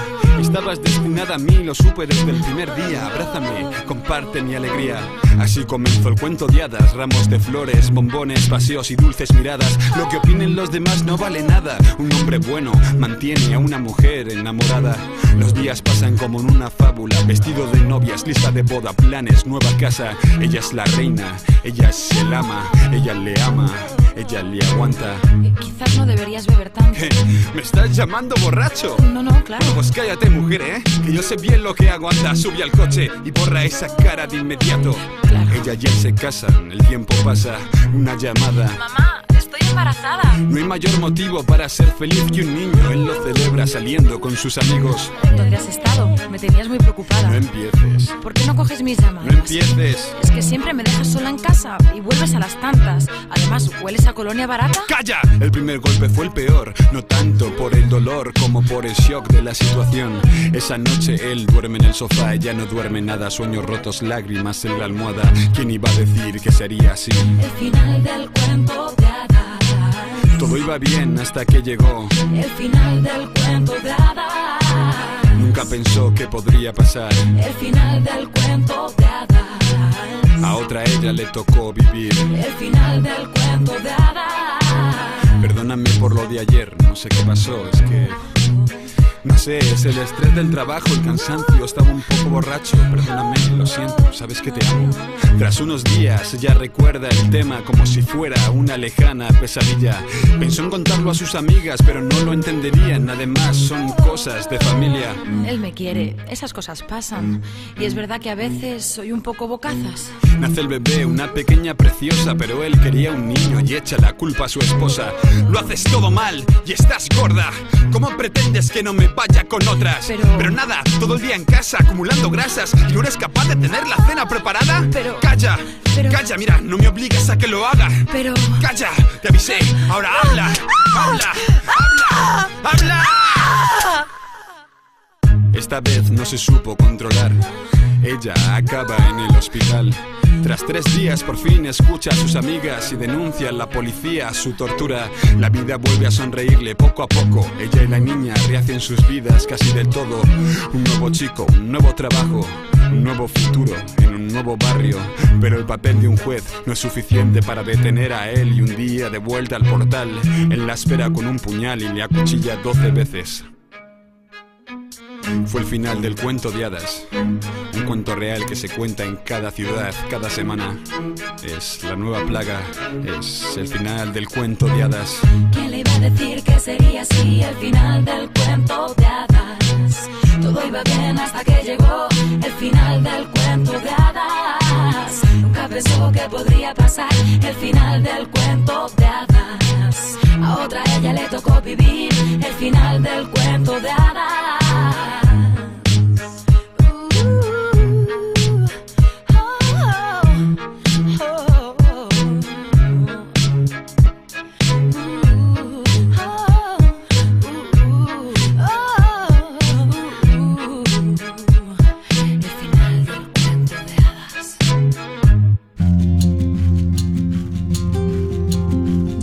Estabas destinada a mí, lo supe desde el primer día. Abrázame, comparte mi alegría. Así comenzó el cuento de hadas, ramos de flores, bombones, paseos y dulces miradas. Lo que opinen los demás no vale nada. Un hombre bueno mantiene a una mujer enamorada. Los días pasan como en una fábula, vestido de novias, lista de boda, planes, nueva casa. Ella es la reina, ella es el ama, ella le ama, ella le aguanta. Eh, Quizás no deberías beber tanto. ¿Qué? ¿Me estás llamando borracho? No, no, claro. Pues cállate, mujer, ¿eh? Que yo sé bien lo que hago. Anda, sube al coche y borra esa cara de inmediato. Claro. Ella y él se casan, el tiempo pasa, una llamada. Mamá, embarazada. No hay mayor motivo para ser feliz que un niño. Él lo celebra saliendo con sus amigos. ¿Dónde has estado? Me tenías muy preocupada. No empieces, ¿Por qué no coges mis llamadas? no empieces. Es que siempre me dejas sola en casa y vuelves a las tantas. Además, ¿hueles a colonia barata? ¡Calla! El primer golpe fue el peor, no tanto por el dolor como por el shock de la situación. Esa noche él duerme en el sofá, ella no duerme nada, sueños rotos, lágrimas en la almohada. ¿Quién iba a decir que sería así? El final del cuento de hadas. Todo iba bien hasta que llegó. El final del cuento de hadas. Nunca pensó que podría pasar. El final del cuento de hadas. A otra ella le tocó vivir. El final del cuento de hadas. Perdóname por lo de ayer, no sé qué pasó, es que... No sé, es el estrés del trabajo, el cansancio, estaba un poco borracho, perdóname, lo siento, sabes que te amo. Tras unos días ella recuerda el tema como si fuera una lejana pesadilla. Pensó en contarlo a sus amigas, pero no lo entenderían, además son cosas de familia. Él me quiere, esas cosas pasan. Y es verdad que a veces soy un poco bocazas. Nace el bebé, una pequeña preciosa, pero él quería un niño y echa la culpa a su esposa. Lo haces todo mal y estás gorda. ¿Cómo pretendes que no me vaya con otras? Pero- nada, todo el día en casa acumulando grasas y no eres capaz de tener la cena preparada. Pero- Calla, pero- calla, mira, no me obligues a que lo haga. Pero... Calla, te avisé. Ahora habla, habla, habla, Esta vez no se supo controlar. Ella acaba en el hospital. Tras tres días por fin escucha a sus amigas y denuncia a la policía su tortura. La vida vuelve a sonreírle poco a poco. Ella y la niña rehacen sus vidas casi del todo. Un nuevo chico, un nuevo trabajo, un nuevo futuro en un nuevo barrio. Pero el papel de un juez no es suficiente para detener a él y un día de vuelta al portal. Él la espera con un puñal y le acuchilla 12 veces. Fue el final del cuento de hadas. Un cuento real que se cuenta en cada ciudad, cada semana. Es la nueva plaga. Es el final del cuento de hadas. ¿Quién le iba a decir que sería así el final del cuento de hadas. Todo iba bien hasta que llegó el final del cuento de hadas. Nunca pensó que podría pasar el final del cuento de hadas. A otra ella le tocó vivir el final del cuento de hadas. El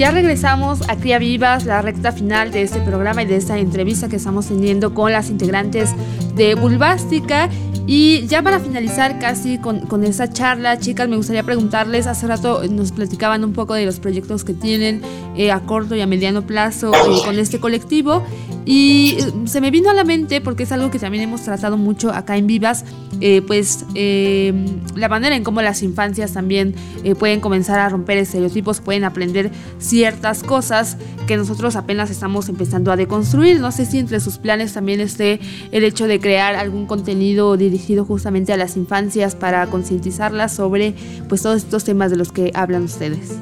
Ya regresamos aquí a Vivas, la recta final de este programa y de esta entrevista que estamos teniendo con las integrantes de Bulbástica. Y ya para finalizar casi con, con esta charla, chicas, me gustaría preguntarles, hace rato nos platicaban un poco de los proyectos que tienen eh, a corto y a mediano plazo eh, con este colectivo. Y eh, se me vino a la mente, porque es algo que también hemos tratado mucho acá en Vivas, eh, pues eh, la manera en cómo las infancias también eh, pueden comenzar a romper estereotipos, pueden aprender ciertas cosas que nosotros apenas estamos empezando a deconstruir. No sé si entre sus planes también esté el hecho de crear algún contenido dirigido justamente a las infancias para concientizarlas sobre pues todos estos temas de los que hablan ustedes.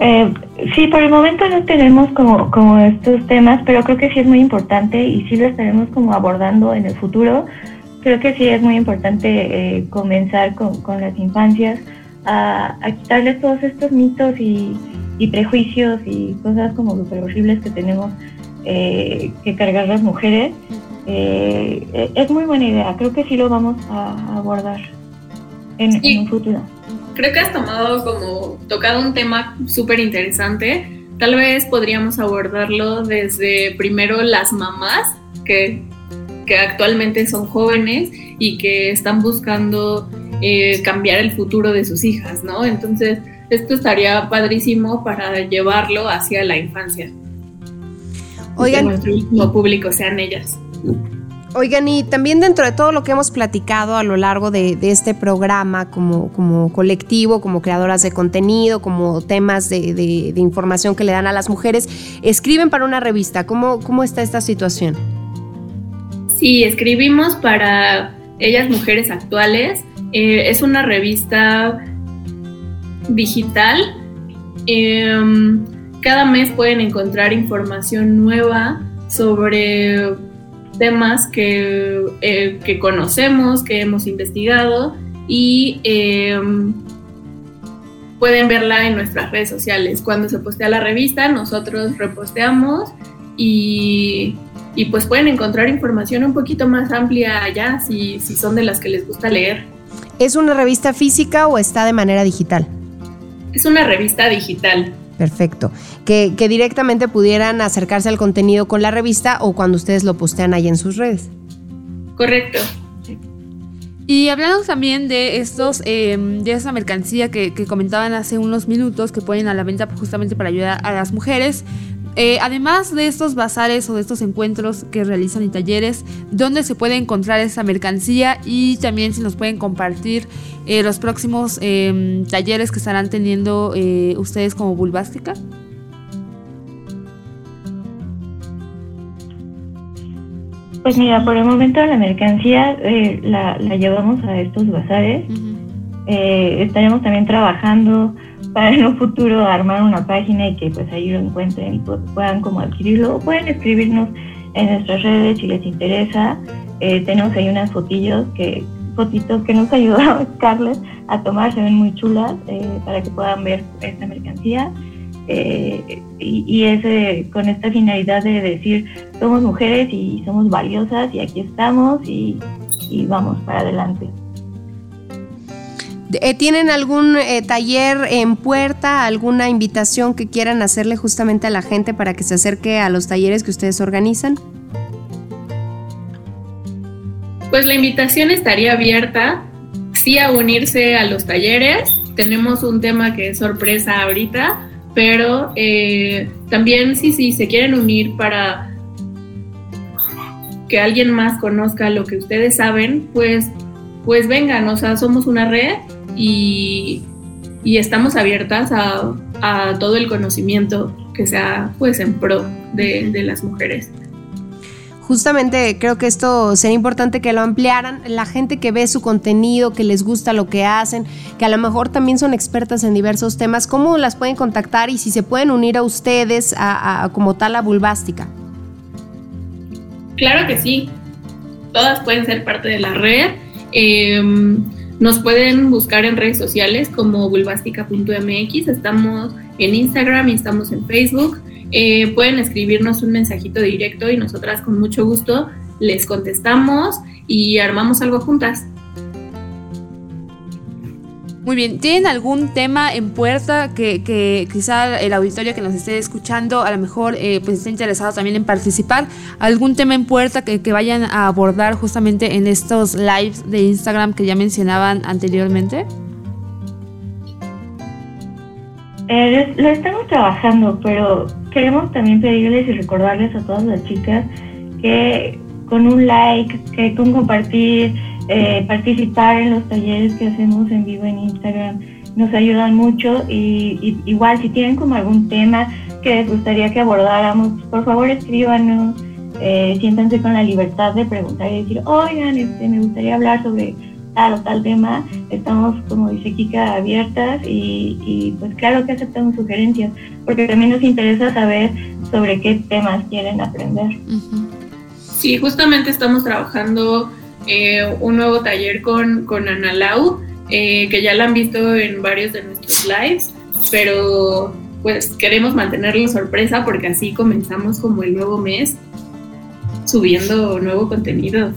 Eh, sí, por el momento no tenemos como, como estos temas, pero creo que sí es muy importante y sí lo estaremos como abordando en el futuro. Creo que sí es muy importante eh, comenzar con, con las infancias a, a quitarles todos estos mitos y, y prejuicios y cosas como súper horribles que tenemos eh, que cargar las mujeres. Eh, eh, es muy buena idea, creo que sí lo vamos a, a abordar en, Sí. en un futuro. Creo que has tomado como tocado un tema súper interesante. Tal vez podríamos abordarlo desde primero las mamás que, que actualmente son jóvenes y que están buscando eh, cambiar el futuro de sus hijas, ¿no? Entonces, esto estaría padrísimo para llevarlo hacia la infancia. Y que Oigan, nuestro último público sean ellas. Oigan, y también dentro de todo lo que hemos platicado a lo largo de, este programa, como, como colectivo, como creadoras de contenido, como temas de información que le dan a las mujeres, escriben para una revista. ¿Cómo, cómo está esta situación? Sí, escribimos para ellas mujeres actuales. Eh, es una revista digital. Em, cada mes pueden encontrar información nueva sobre temas que, eh, que conocemos, que hemos investigado y em, pueden verla en nuestras redes sociales. Cuando se postea la revista, nosotros reposteamos y, y pues pueden encontrar información un poquito más amplia allá si, si son de las que les gusta leer. ¿Es una revista física o está de manera digital? Es una revista digital. Perfecto. Que, que directamente pudieran acercarse al contenido con la revista o cuando ustedes lo postean ahí en sus redes. Correcto. Y hablando también de estos, eh, de esa mercancía que, que comentaban hace unos minutos que ponen a la venta justamente para ayudar a las mujeres. Eh, además de estos bazares o de estos encuentros que realizan y talleres, ¿dónde se puede encontrar esa mercancía? Y también si nos pueden compartir eh, los próximos eh, talleres que estarán teniendo eh, ustedes como Bulbástica. Pues mira, por el momento la mercancía eh, la, la llevamos a estos bazares. Estaremos también trabajando para en un futuro armar una página y que pues ahí lo encuentren y pu- puedan como adquirirlo. O pueden escribirnos en nuestras redes si les interesa. Eh, tenemos ahí unas fotillos que fotitos que nos ayudó Scarlett a tomar, se ven muy chulas eh, para que puedan ver esta mercancía. Eh, y, con esta finalidad de decir somos mujeres y somos valiosas y aquí estamos y vamos para adelante. Eh, ¿Tienen algún eh, taller en puerta, alguna invitación que quieran hacerle justamente a la gente para que se acerque a los talleres que ustedes organizan? Pues la invitación estaría abierta, sí a unirse a los talleres. Tenemos un tema que es sorpresa ahorita, pero eh, también sí, sí, se quieren unir para que alguien más conozca lo que ustedes saben, pues, pues vengan, o sea, somos una red y, y estamos abiertas a, a todo el conocimiento que sea pues en pro de, de las mujeres. Justamente creo que esto sería importante que lo ampliaran. La gente que ve su contenido, que les gusta lo que hacen, que a lo mejor también son expertas en diversos temas, ¿cómo las pueden contactar y si se pueden unir a ustedes a, a- como tal a Bulbástica? Claro que sí. Todas pueden ser parte de la red. Eh, nos pueden buscar en redes sociales como bulbástica.mx. Estamos en Instagram y estamos en Facebook. Eh, pueden escribirnos un mensajito directo y nosotras con mucho gusto les contestamos y armamos algo juntas. Muy bien, ¿tienen algún tema en puerta que, que quizá el auditorio que nos esté escuchando a lo mejor eh, pues esté interesado también en participar? ¿Algún tema en puerta que, que vayan a abordar justamente en estos lives de Instagram que ya mencionaban anteriormente? Eh, lo estamos trabajando, pero queremos también pedirles y recordarles a todas las chicas que con un like, que con compartir, eh, participar en los talleres que hacemos en vivo en Instagram. Nos ayudan mucho y, igual si tienen como algún tema que les gustaría que abordáramos, por favor escríbanos, eh, siéntanse con la libertad de preguntar y decir, oigan, este, me gustaría hablar sobre tal o tal tema, estamos, como dice Kika, abiertas y, y, pues claro que aceptamos sugerencias, porque también nos interesa saber sobre qué temas quieren aprender. Sí, justamente estamos trabajando eh, un nuevo taller con, con Ana Lau, eh, que ya la han visto en varios de nuestros lives, pero pues queremos mantenerlo sorpresa porque así comenzamos como el nuevo mes subiendo nuevo contenido.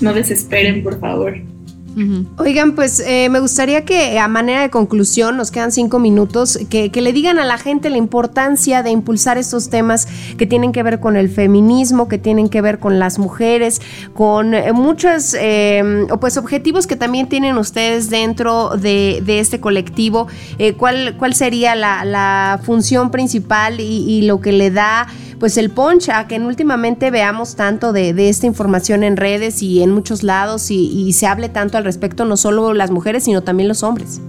No desesperen, por favor. Oigan, pues eh, me gustaría que a manera de conclusión, nos quedan cinco minutos, que, le digan a la gente la importancia de impulsar estos temas que tienen que ver con el feminismo, que tienen que ver con las mujeres, con eh, muchos eh, pues objetivos que también tienen ustedes dentro de, este colectivo. Eh, ¿cuál, ¿Cuál sería la, función principal y lo que le da pues el punch a que últimamente veamos tanto de, de, esta información en redes y en muchos lados y, y, se hable tanto al respecto, no solo las mujeres, sino también los hombres.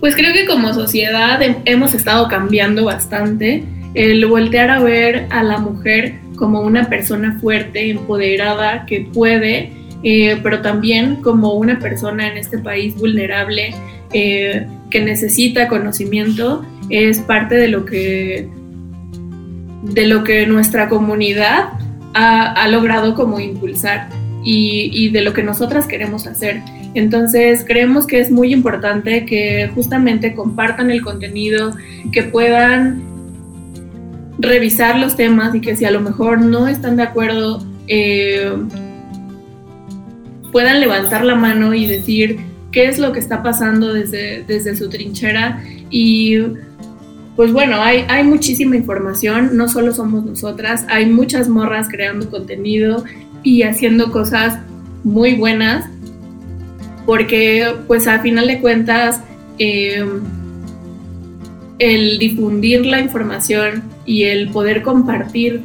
Pues creo que como sociedad hemos estado cambiando bastante. El voltear a ver a la mujer como una persona fuerte, empoderada, que puede, eh, pero también como una persona en este país vulnerable, eh, que necesita conocimiento, es parte de lo que, de lo que nuestra comunidad ha, ha logrado como impulsar y, y, de lo que nosotras queremos hacer. Entonces creemos que es muy importante que justamente compartan el contenido, que puedan revisar los temas y que si a lo mejor no están de acuerdo, eh, puedan levantar la mano y decir qué es lo que está pasando desde, desde su trinchera y pues bueno, hay, hay, muchísima información, no solo somos nosotras, hay muchas morras creando contenido y haciendo cosas muy buenas, porque pues a final de cuentas eh, el difundir la información y el poder compartir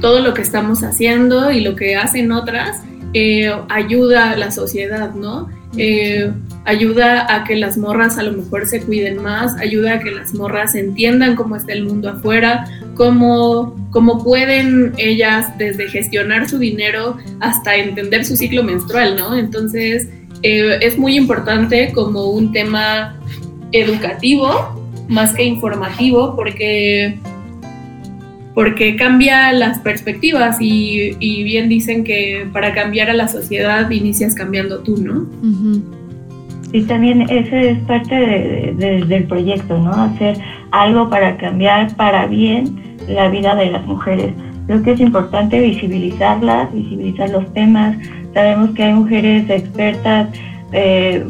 todo lo que estamos haciendo y lo que hacen otras eh, ayuda a la sociedad, ¿no? Eh, ayuda a que las morras a lo mejor se cuiden más, ayuda a que las morras entiendan cómo está el mundo afuera, cómo, cómo pueden ellas desde gestionar su dinero hasta entender su ciclo menstrual, ¿no? Entonces eh, es muy importante como un tema educativo más que informativo porque porque cambia las perspectivas y, y, bien dicen que para cambiar a la sociedad inicias cambiando tú, ¿no? Uh -huh. Y también ese es parte de, de, del proyecto, ¿no? Hacer algo para cambiar para bien la vida de las mujeres. Creo que es importante visibilizarlas, visibilizar los temas. Sabemos que hay mujeres expertas eh,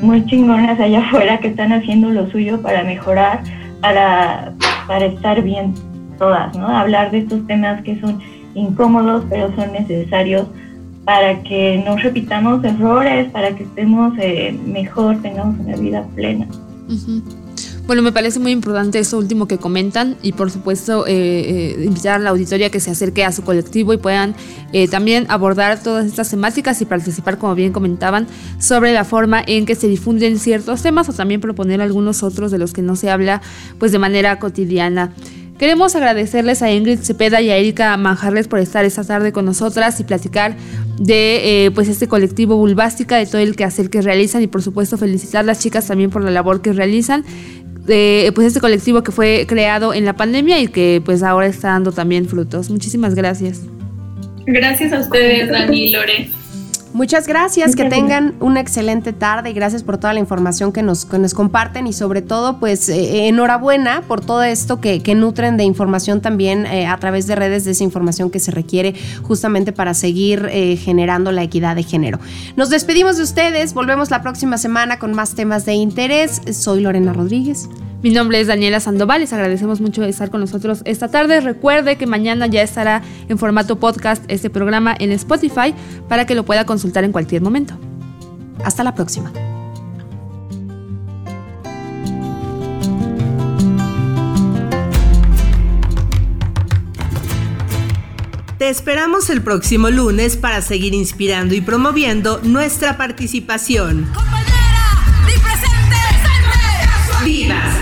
muy chingonas allá afuera que están haciendo lo suyo para mejorar, para, para estar bien Hablar de estos temas que son incómodos, pero son necesarios para que no repitamos errores, para que estemos eh, mejor, tengamos una vida plena. Bueno, me parece muy importante eso último que comentan y por supuesto eh, eh, invitar a la auditoría que se acerque a su colectivo y puedan también abordar todas estas temáticas y participar, como bien comentaban, sobre la forma en que se difunden ciertos temas o también proponer algunos otros de los que no se habla pues de manera cotidiana. Queremos agradecerles a Ingrid Cepeda y a Erika Manjarres por estar esta tarde con nosotras y platicar de eh, pues este colectivo Bulbástica, de todo el quehacer que realizan y por supuesto felicitar a las chicas también por la labor que realizan. De, pues este colectivo que fue creado en la pandemia y que pues ahora está dando también frutos. Muchísimas gracias. Gracias a ustedes, Dani y Lore. Muchas gracias, que tengan una excelente tarde y gracias por toda la información que nos, que nos comparten y sobre todo pues eh, enhorabuena por todo esto que, que nutren de información también eh, a través de redes de esa información que se requiere justamente para seguir eh, generando la equidad de género. Nos despedimos de ustedes, volvemos la próxima semana con más temas de interés. Soy Lorena Rodríguez. Mi nombre es Daniela Sandoval, les agradecemos mucho estar con nosotros esta tarde. Recuerde que mañana ya estará en formato podcast este programa en Spotify para que lo pueda consultar en cualquier momento. Hasta la próxima. Te esperamos el próximo lunes para seguir inspirando y promoviendo nuestra participación. Vivas,